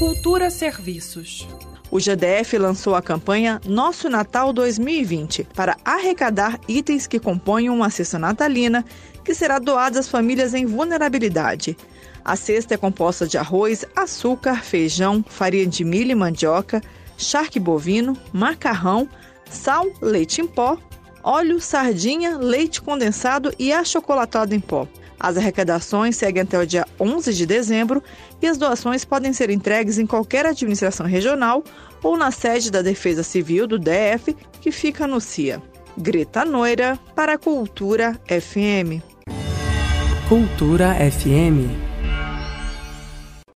Cultura Serviços. O GDF lançou a campanha Nosso Natal 2020 para arrecadar itens que compõem uma cesta natalina que será doada às famílias em vulnerabilidade. A cesta é composta de arroz, açúcar, feijão, farinha de milho e mandioca, charque bovino, macarrão, sal, leite em pó, óleo, sardinha, leite condensado e achocolatado em pó. As arrecadações seguem até o dia 11 de dezembro e as doações podem ser entregues em qualquer administração regional ou na sede da Defesa Civil do DF, que fica no CIA. Greta Noira, para a Cultura FM. Cultura FM.